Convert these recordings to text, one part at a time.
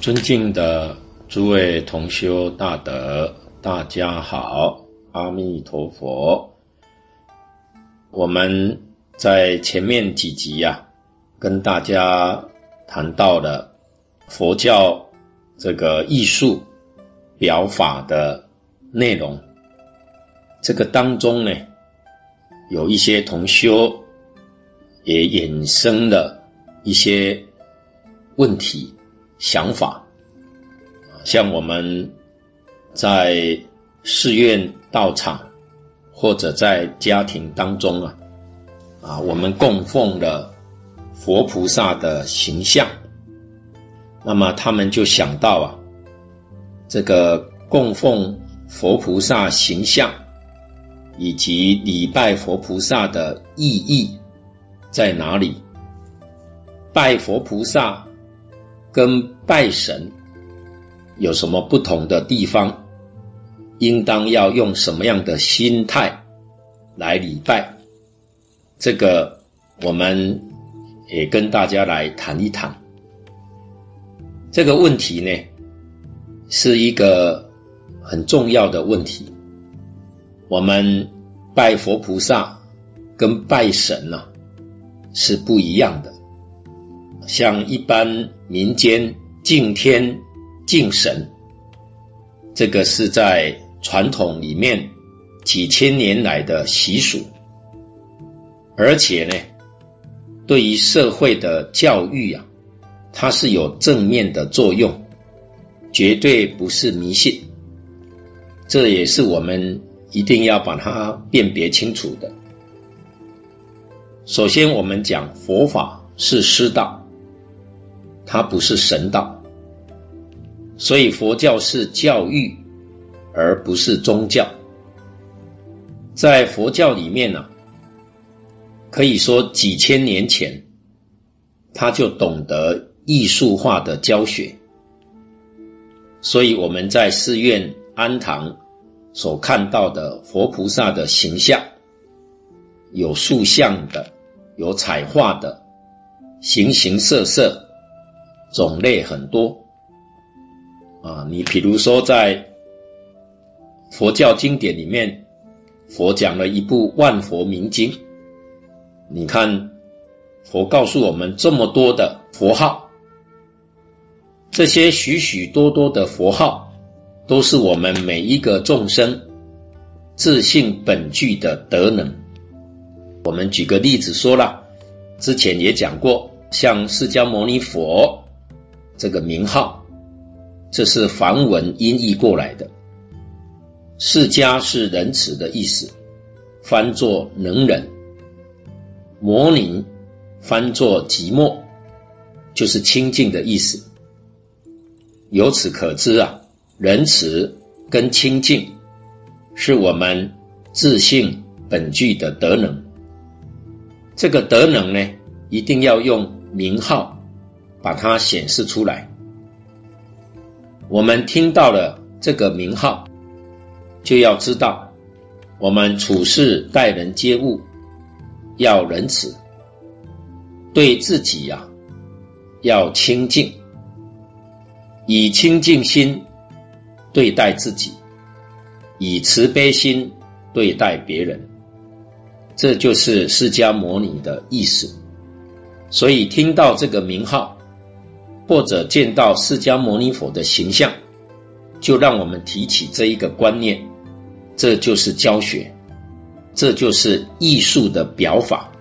尊敬的诸位同修大德，大家好，阿弥陀佛。我们在前面几集呀、啊，跟大家谈到了佛教这个艺术表法的内容。这个当中呢，有一些同修也衍生了一些问题。想法，像我们在寺院道场，或者在家庭当中啊，啊，我们供奉了佛菩萨的形象，那么他们就想到啊，这个供奉佛菩萨形象以及礼拜佛菩萨的意义在哪里？拜佛菩萨。跟拜神有什么不同的地方？应当要用什么样的心态来礼拜？这个我们也跟大家来谈一谈。这个问题呢，是一个很重要的问题。我们拜佛菩萨跟拜神呢，啊，是不一样的。像一般民间敬天敬神，这个是在传统里面几千年来的习俗，而且呢，对于社会的教育啊，它是有正面的作用，绝对不是迷信。这也是我们一定要把它辨别清楚的。首先，我们讲佛法是师道。它不是神道，所以佛教是教育，而不是宗教。在佛教里面呢、可以说几千年前，他就懂得艺术化的教学。所以我们在寺院庵堂所看到的佛菩萨的形象，有塑像的，有彩画的，形形色色。种类很多啊，你比如说在佛教经典里面，佛讲了一部《万佛明经》，你看佛告诉我们这么多的佛号，这些许许多多的佛号，都是我们每一个众生自信本具的德能。我们举个例子说了，之前也讲过，像释迦牟尼佛。这个名号，这是梵文音译过来的。释迦是仁慈的意思，翻作能忍；摩尼翻作寂寞，就是清净的意思。由此可知啊，仁慈跟清净是我们自性本具的德能。这个德能呢，一定要用名号。把它显示出来。我们听到了这个名号，就要知道，我们处事待人接物要仁慈，对自己呀、要清净，以清净心对待自己，以慈悲心对待别人，这就是释迦牟尼的意思。所以听到这个名号。或者见到释迦牟尼佛的形象，就让我们提起这一个观念，这就是教学，这就是艺术的表法，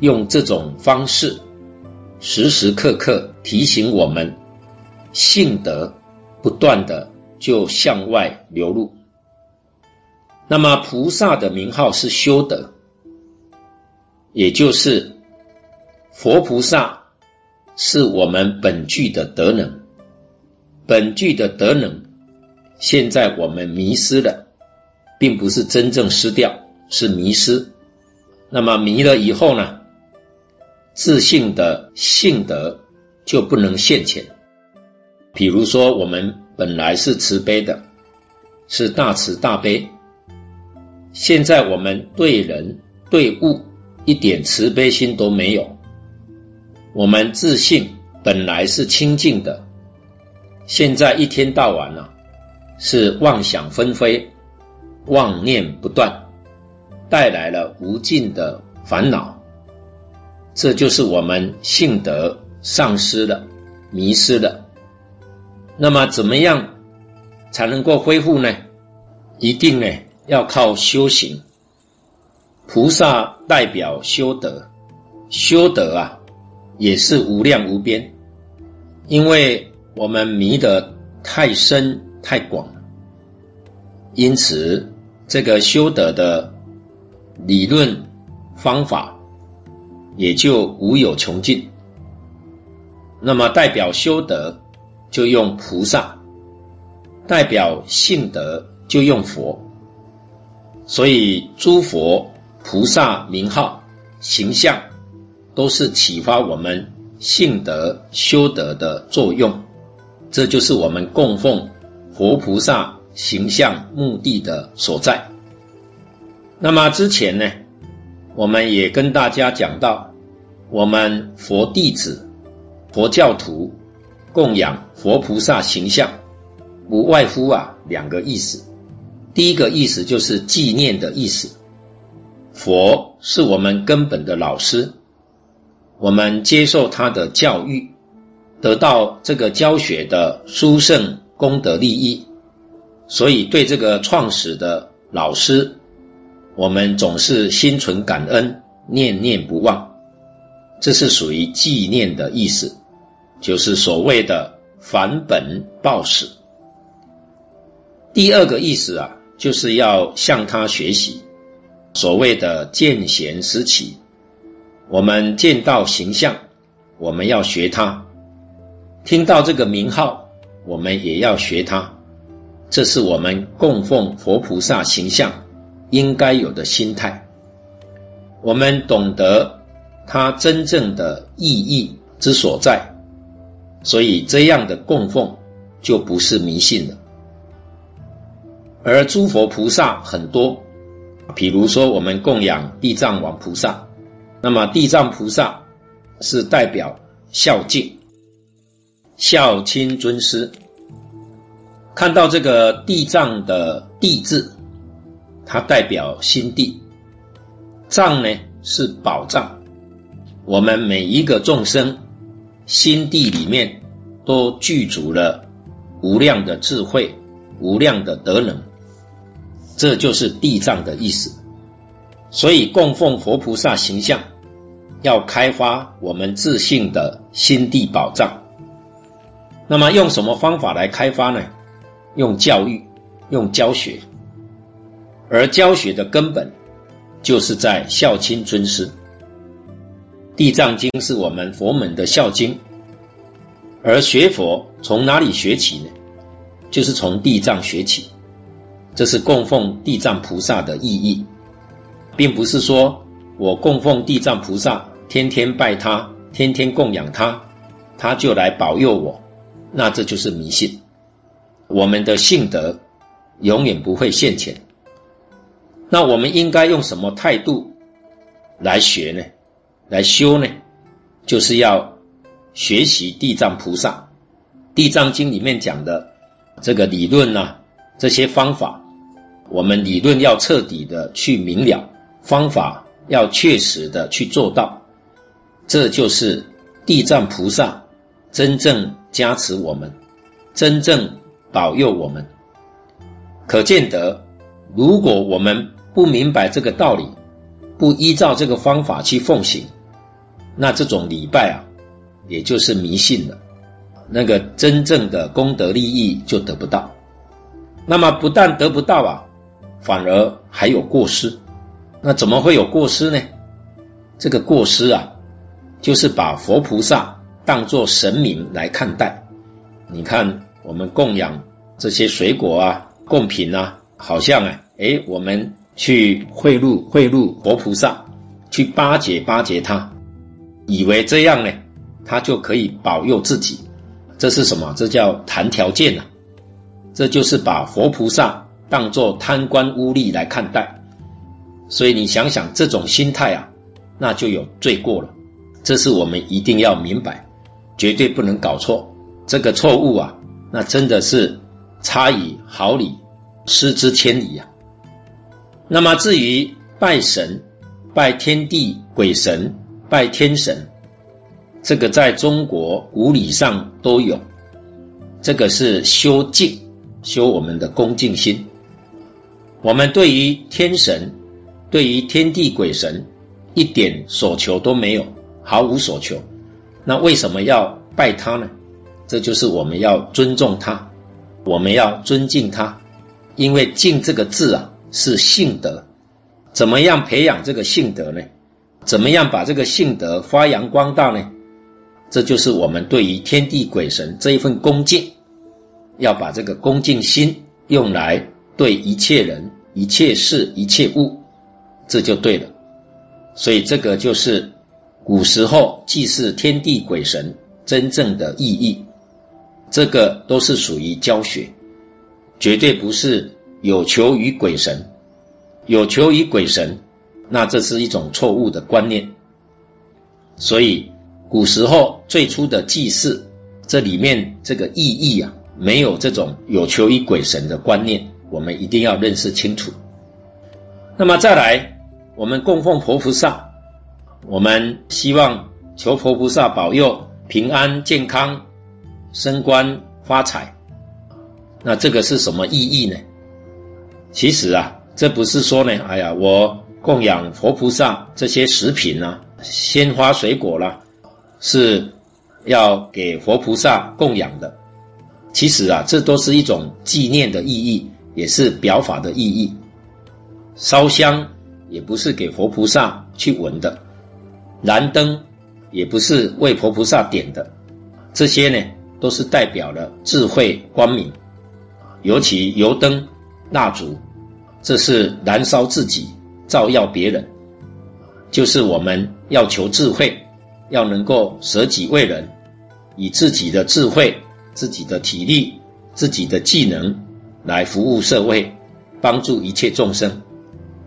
用这种方式，时时刻刻提醒我们，性德不断的就向外流露。那么菩萨的名号是修德，也就是佛菩萨。是我们本具的德能，本具的德能，现在我们迷失了，并不是真正失掉，是迷失。那么迷了以后呢，自信的性德就不能现前。比如说，我们本来是慈悲的，是大慈大悲，现在我们对人对物一点慈悲心都没有。我们自信本来是清净的，现在一天到晚呢、是妄想纷飞，妄念不断，带来了无尽的烦恼。这就是我们性德丧失了、迷失了。那么，怎么样才能够恢复呢？一定呢，要靠修行。菩萨代表修德，修德啊，也是无量无边，因为我们迷得太深太广，因此这个修德的理论方法也就无有穷尽。那么代表修德就用菩萨，代表性德就用佛，所以诸佛。菩萨名号、形象，都是启发我们性德修德的作用。这就是我们供奉佛菩萨形象目的的所在。那么之前呢，我们也跟大家讲到，我们佛弟子、佛教徒供养佛菩萨形象，无外乎啊两个意思。第一个意思就是纪念的意思。佛是我们根本的老师，我们接受他的教育，得到这个教学的殊胜功德利益，所以对这个创始的老师，我们总是心存感恩，念念不忘。这是属于纪念的意思，就是所谓的返本报始。第二个意思啊，就是要向他学习。所谓的见贤思齐，我们见到形象，我们要学他；听到这个名号，我们也要学他。这是我们供奉佛菩萨形象应该有的心态。我们懂得他真正的意义之所在，所以这样的供奉就不是迷信了。而诸佛菩萨很多。比如说，我们供养地藏王菩萨，那么地藏菩萨是代表孝敬、孝亲尊师。看到这个地藏的“地”字，它代表心地；藏呢是宝藏。我们每一个众生心地里面都具足了无量的智慧、无量的德能。这就是地藏的意思，所以供奉佛菩萨形象，要开发我们自信的心地宝藏。那么用什么方法来开发呢？用教育，用教学。而教学的根本，就是在孝亲尊师。地藏经是我们佛门的孝经，而学佛从哪里学起呢？就是从地藏学起。这是供奉地藏菩萨的意义，并不是说我供奉地藏菩萨，天天拜他，天天供养他，他就来保佑我，那这就是迷信。我们的性德永远不会现前。那我们应该用什么态度来学呢？来修呢？就是要学习地藏菩萨，《地藏经》里面讲的这个理论啊，这些方法。我们理论要彻底的去明了，方法要确实的去做到，这就是地藏菩萨真正加持我们，真正保佑我们。可见得，如果我们不明白这个道理，不依照这个方法去奉行，那这种礼拜啊，也就是迷信了，那个真正的功德利益就得不到。那么不但得不到啊。反而还有过失，那怎么会有过失呢？这个过失啊，就是把佛菩萨当作神明来看待。你看，我们供养这些水果啊、贡品啊，好像啊，诶，我们去贿赂贿赂佛菩萨，去巴结巴结他，以为这样呢，他就可以保佑自己。这是什么？这叫谈条件啊！这就是把佛菩萨。当作贪官污吏来看待，所以你想想这种心态啊，那就有罪过了。这是我们一定要明白，绝对不能搞错。这个错误啊，那真的是差以毫厘，失之千里呀、那么至于拜神、拜天地鬼神、拜天神，这个在中国古礼上都有，这个是修敬，修我们的恭敬心。我们对于天神、对于天地鬼神，一点所求都没有，毫无所求。那为什么要拜他呢？这就是我们要尊重他，我们要尊敬他，因为“敬”这个字啊是性德。怎么样培养这个性德呢？怎么样把这个性德发扬光大呢？这就是我们对于天地鬼神这一份恭敬，要把这个恭敬心用来。对一切人、一切事、一切物，这就对了。所以这个就是古时候祭祀天地鬼神真正的意义。这个都是属于教学，绝对不是有求于鬼神。有求于鬼神，那这是一种错误的观念。所以古时候最初的祭祀，这里面这个意义啊，没有这种有求于鬼神的观念。我们一定要认识清楚。那么再来，我们供奉佛菩萨，我们希望求佛菩萨保佑平安健康、升官发财。那这个是什么意义呢？其实啊，这不是说呢，哎呀，我供养佛菩萨这些食品啊，鲜花水果啦，是要给佛菩萨供养的。其实啊，这都是一种纪念的意义。也是表法的意义，烧香也不是给佛菩萨去闻的，燃灯也不是为佛菩萨点的，这些呢都是代表了智慧光明。尤其油灯、蜡烛，这是燃烧自己，照耀别人，就是我们要求智慧，要能够舍己为人，以自己的智慧、自己的体力、自己的技能。来服务社会，帮助一切众生，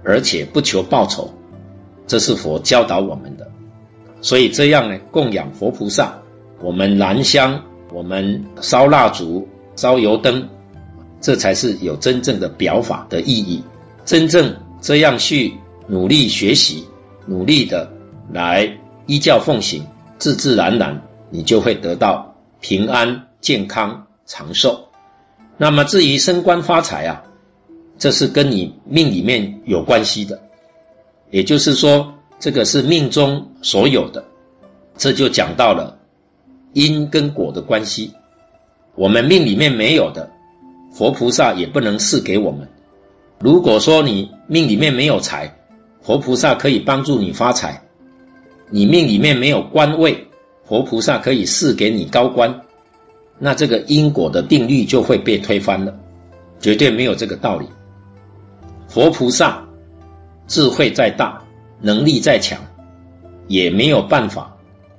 而且不求报酬，这是佛教导我们的。所以这样呢，供养佛菩萨，我们燃香，我们烧蜡烛、烧油灯，这才是有真正的表法的意义。真正这样去努力学习，努力的来依教奉行，自自然然你就会得到平安、健康、长寿。那么至于升官发财啊，这是跟你命里面有关系的，也就是说，这个是命中所有的，这就讲到了因跟果的关系。我们命里面没有的，佛菩萨也不能赐给我们。如果说你命里面没有财，佛菩萨可以帮助你发财；你命里面没有官位，佛菩萨可以赐给你高官。那这个因果的定律就会被推翻了，绝对没有这个道理。佛菩萨智慧再大，能力再强，也没有办法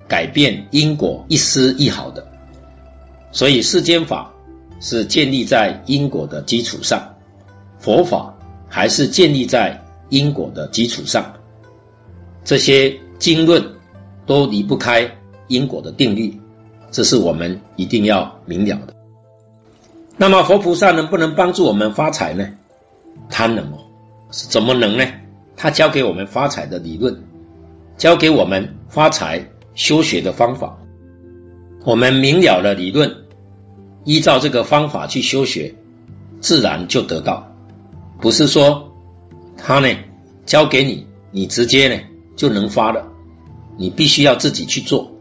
改变因果一丝一毫的。所以世间法是建立在因果的基础上，佛法还是建立在因果的基础上。这些经论都离不开因果的定律。这是我们一定要明了的。那么佛菩萨能不能帮助我们发财呢？他能哦，是怎么能呢？他教给我们发财的理论，教给我们发财修学的方法。我们明了了理论，依照这个方法去修学，自然就得到。不是说他呢教给你，你直接呢就能发了，你必须要自己去做。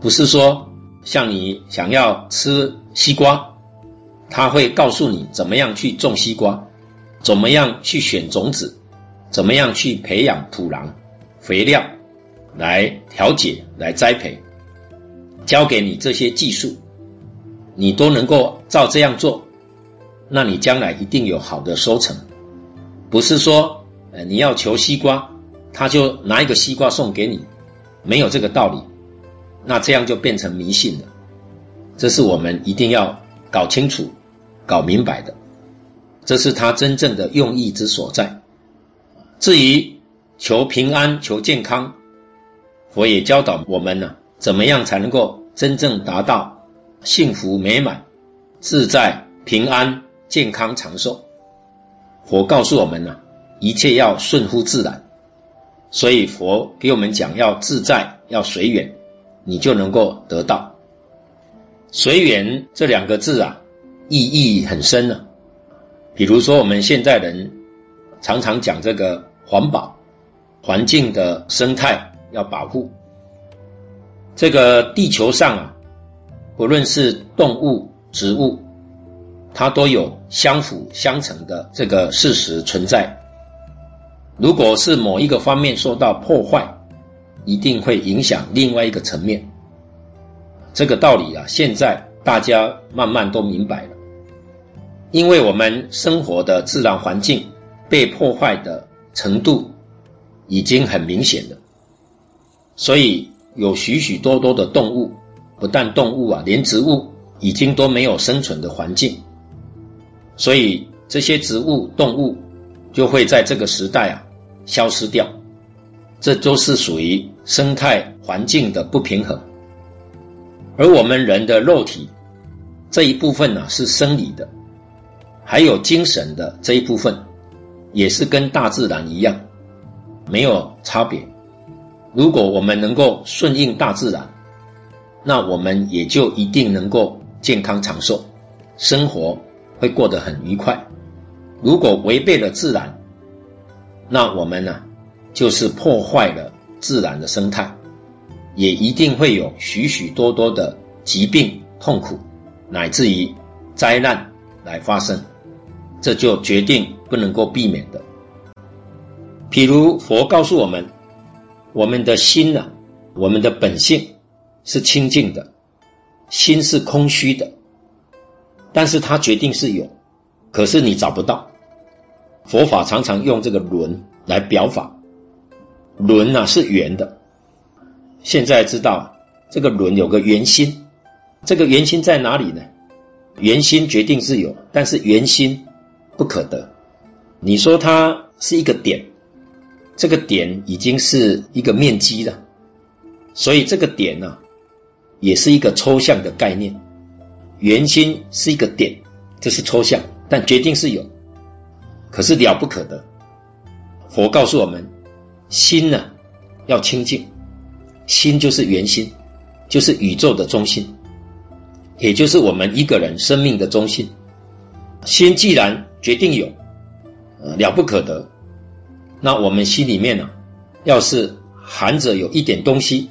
不是说像你想要吃西瓜，他会告诉你怎么样去种西瓜，怎么样去选种子，怎么样去培养土壤、肥料，来调节、来栽培，教给你这些技术，你都能够照这样做，那你将来一定有好的收成。不是说，呃，你要求西瓜，他就拿一个西瓜送给你，没有这个道理。那这样就变成迷信了，这是我们一定要搞清楚、搞明白的，这是他真正的用意之所在。至于求平安、求健康，佛也教导我们呢，怎么样才能够真正达到幸福美满、自在平安、健康长寿。佛告诉我们呢、啊，一切要顺乎自然，所以佛给我们讲要自在，要随缘，你就能够得到。随缘这两个字啊，意义很深呢、啊。比如说，我们现在人常常讲这个环保、环境的生态要保护。这个地球上啊，不论是动物、植物，它都有相辅相成的这个事实存在。如果是某一个方面受到破坏，一定会影响另外一个层面。这个道理啊，现在大家慢慢都明白了。因为我们生活的自然环境被破坏的程度已经很明显了，所以有许许多多的动物，不但动物啊，连植物已经都没有生存的环境，所以这些植物、动物就会在这个时代啊消失掉，这都是属于生态环境的不平衡。而我们人的肉体这一部分呢，是生理的，还有精神的这一部分，也是跟大自然一样，没有差别。如果我们能够顺应大自然，那我们也就一定能够健康长寿，生活会过得很愉快。如果违背了自然，那我们呢，就是破坏了自然的生态。也一定会有许许多多的疾病、痛苦，乃至于灾难来发生，这就决定不能够避免的。譬如佛告诉我们，我们的心呢、我们的本性是清净的，心是空虚的，但是它决定是有，可是你找不到。佛法常常用这个轮来表法，轮呢、啊、是圆的。现在知道这个轮有个圆心，这个圆心在哪里呢？圆心决定是有，但是圆心不可得。你说它是一个点，这个点已经是一个面积了，所以这个点呢、啊，也是一个抽象的概念。圆心是一个点，这是抽象，但决定是有，可是了不可得。佛告诉我们，心呢要清净。心就是圆心，就是宇宙的中心，也就是我们一个人生命的中心。心既然决定有，呃，了不可得，那我们心里面呢、要是含着有一点东西，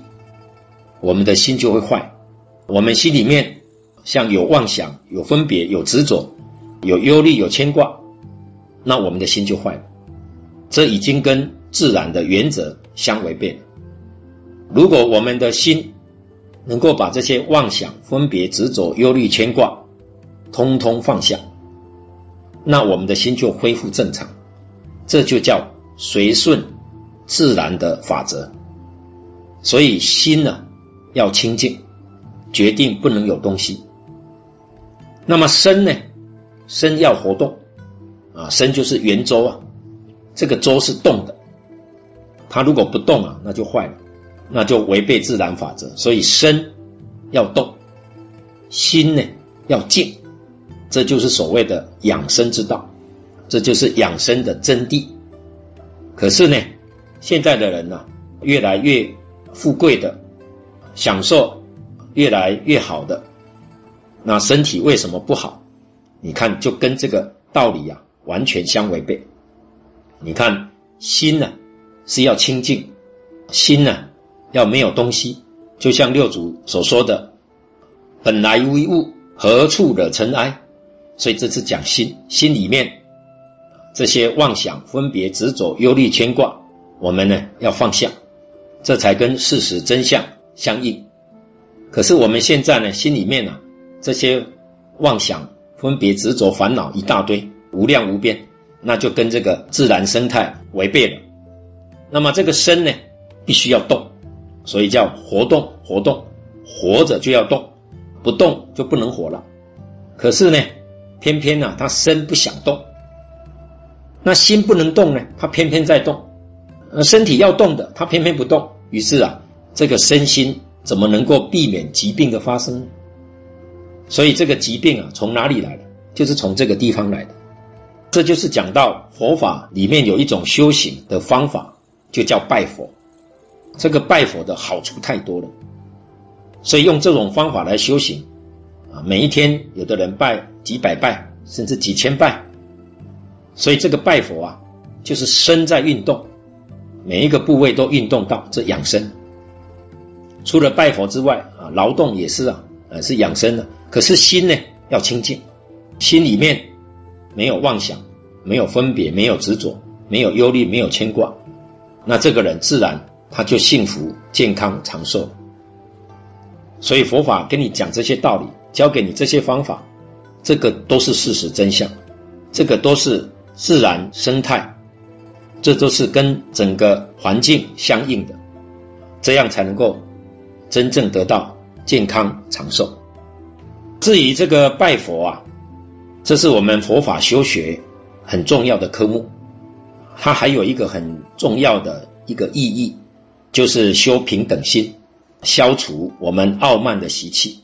我们的心就会坏。我们心里面像有妄想、有分别、有执着、有忧虑、有牵挂，那我们的心就坏了。这已经跟自然的原则相违背了。如果我们的心能够把这些妄想、分别、执着、忧虑、牵挂，通通放下，那我们的心就恢复正常。这就叫随顺自然的法则。所以心呢，要清净，决定不能有东西。那么身呢，身要活动啊，身就是圆周啊，这个周是动的，它如果不动啊，那就坏了。那就违背自然法则，所以身要动，心呢要静，这就是所谓的养生之道，这就是养生的真谛。可是呢，现在的人呢、越来越富贵的，享受越来越好的，那身体为什么不好？你看，就跟这个道理啊完全相违背。你看，心呢是要清净，心呢。要没有东西，就像六祖所说的“本来无一物，何处惹尘埃”。所以这次讲心，心里面这些妄想、分别、执着、忧虑、牵挂，我们呢要放下，这才跟事实真相相应。可是我们现在呢，心里面呢、啊、这些妄想、分别、执着、烦恼一大堆，无量无边，那就跟这个自然生态违背了。那么这个身呢，必须要动。所以叫活动，活动，活着就要动，不动就不能活了。可是呢，偏偏呢、啊，他身不想动，那心不能动呢，他偏偏在动。呃，身体要动的，他偏偏不动。于是啊，这个身心怎么能够避免疾病的发生？所以这个疾病啊，从哪里来的？就是从这个地方来的。这就是讲到佛法里面有一种修行的方法，就叫拜佛。这个拜佛的好处太多了，所以用这种方法来修行每一天有的人拜几百拜，甚至几千拜。所以这个拜佛啊，就是身在运动，每一个部位都运动到，这养生。除了拜佛之外啊，劳动也是啊，呃，是养生的。可是心呢，要清净，心里面没有妄想，没有分别，没有执着，没有忧虑，没有牵挂，那这个人自然他就幸福、健康、长寿。所以佛法跟你讲这些道理，教给你这些方法，这个都是事实真相，这个都是自然生态，这都是跟整个环境相应的，这样才能够真正得到健康长寿。至于这个拜佛啊，这是我们佛法修学很重要的科目，它还有一个很重要的一个意义，就是修平等心，消除我们傲慢的习气。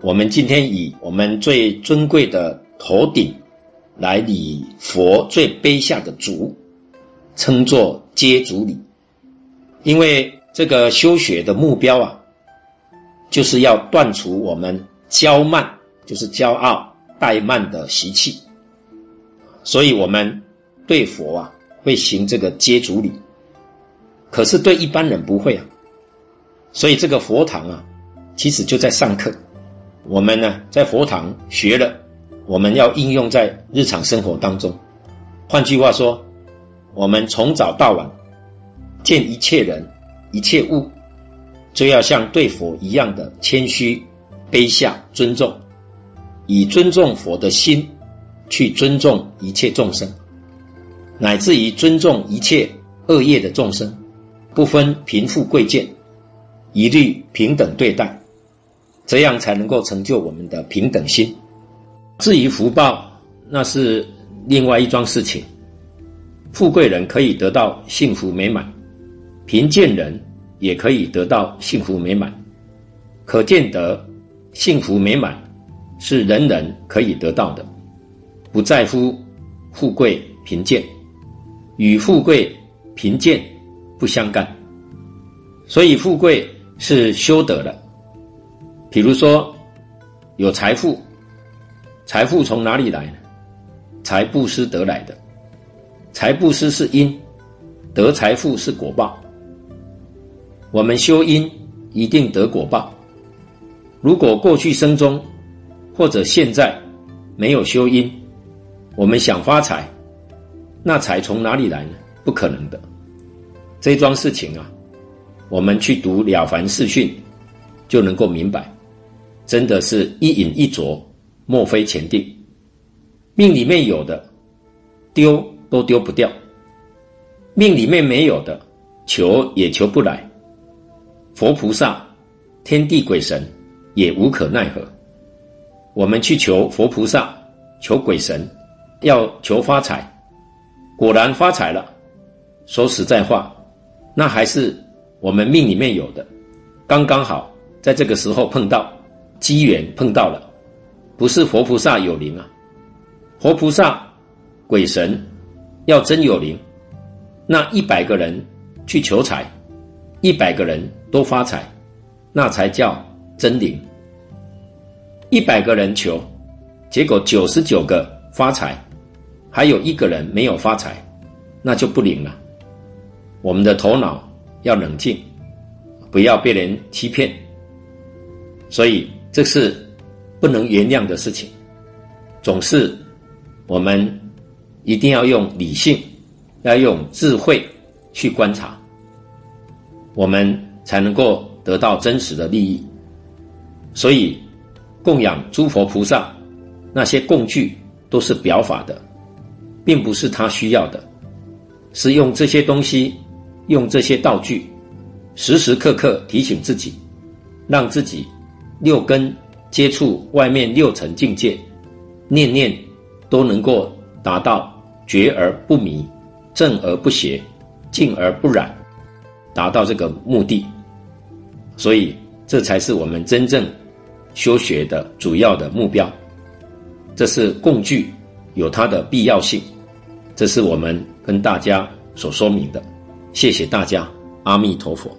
我们今天以我们最尊贵的头顶来礼佛最卑下的足，称作阶足礼，因为这个修学的目标啊，就是要断除我们。骄慢就是骄傲怠慢的习气，所以我们对佛啊会行这个接足礼，可是对一般人不会啊。所以这个佛堂啊，其实就在上课。我们呢在佛堂学了，我们要应用在日常生活当中。换句话说，我们从早到晚见一切人、一切物，就要像对佛一样的谦虚。卑下尊重，以尊重佛的心去尊重一切众生，乃至于尊重一切恶业的众生，不分贫富贵贱，一律平等对待，这样才能够成就我们的平等心。至于福报，那是另外一桩事情。富贵人可以得到幸福美满，贫贱人也可以得到幸福美满，可见得。幸福美满是人人可以得到的，不在乎富贵贫贱，与富贵贫贱不相干。所以富贵是修得的。比如说有财富，财富从哪里来呢？财布施得来的，财布施是因，得财富是果报。我们修因一定得果报。如果过去生中或者现在没有修因，我们想发财，那财从哪里来呢？不可能的。这桩事情啊，我们去读《了凡四训》就能够明白，真的是一饮一啄，莫非前定。命里面有的，丢都丢不掉；命里面没有的，求也求不来。佛菩萨、天地鬼神。也无可奈何。我们去求佛菩萨、求鬼神，要求发财，果然发财了。说实在话，那还是我们命里面有的，刚刚好在这个时候碰到机缘，碰到了，不是佛菩萨有灵啊。佛菩萨、鬼神要真有灵，那一百个人去求财，一百个人都发财，那才叫真灵。一百个人求，结果九十九个发财，还有一个人没有发财，那就不灵了。我们的头脑要冷静，不要被人欺骗。所以这是不能原谅的事情。总是我们一定要用理性，要用智慧去观察，我们才能够得到真实的利益。所以。供养诸佛菩萨，那些供具都是表法的，并不是他需要的，是用这些东西，用这些道具，时时刻刻提醒自己，让自己六根接触外面六层境界，念念都能够达到觉而不迷，正而不邪，净而不染，达到这个目的。所以，这才是我们真正。修学的主要的目标。这是共具有它的必要性，这是我们跟大家所说明的。谢谢大家，阿弥陀佛。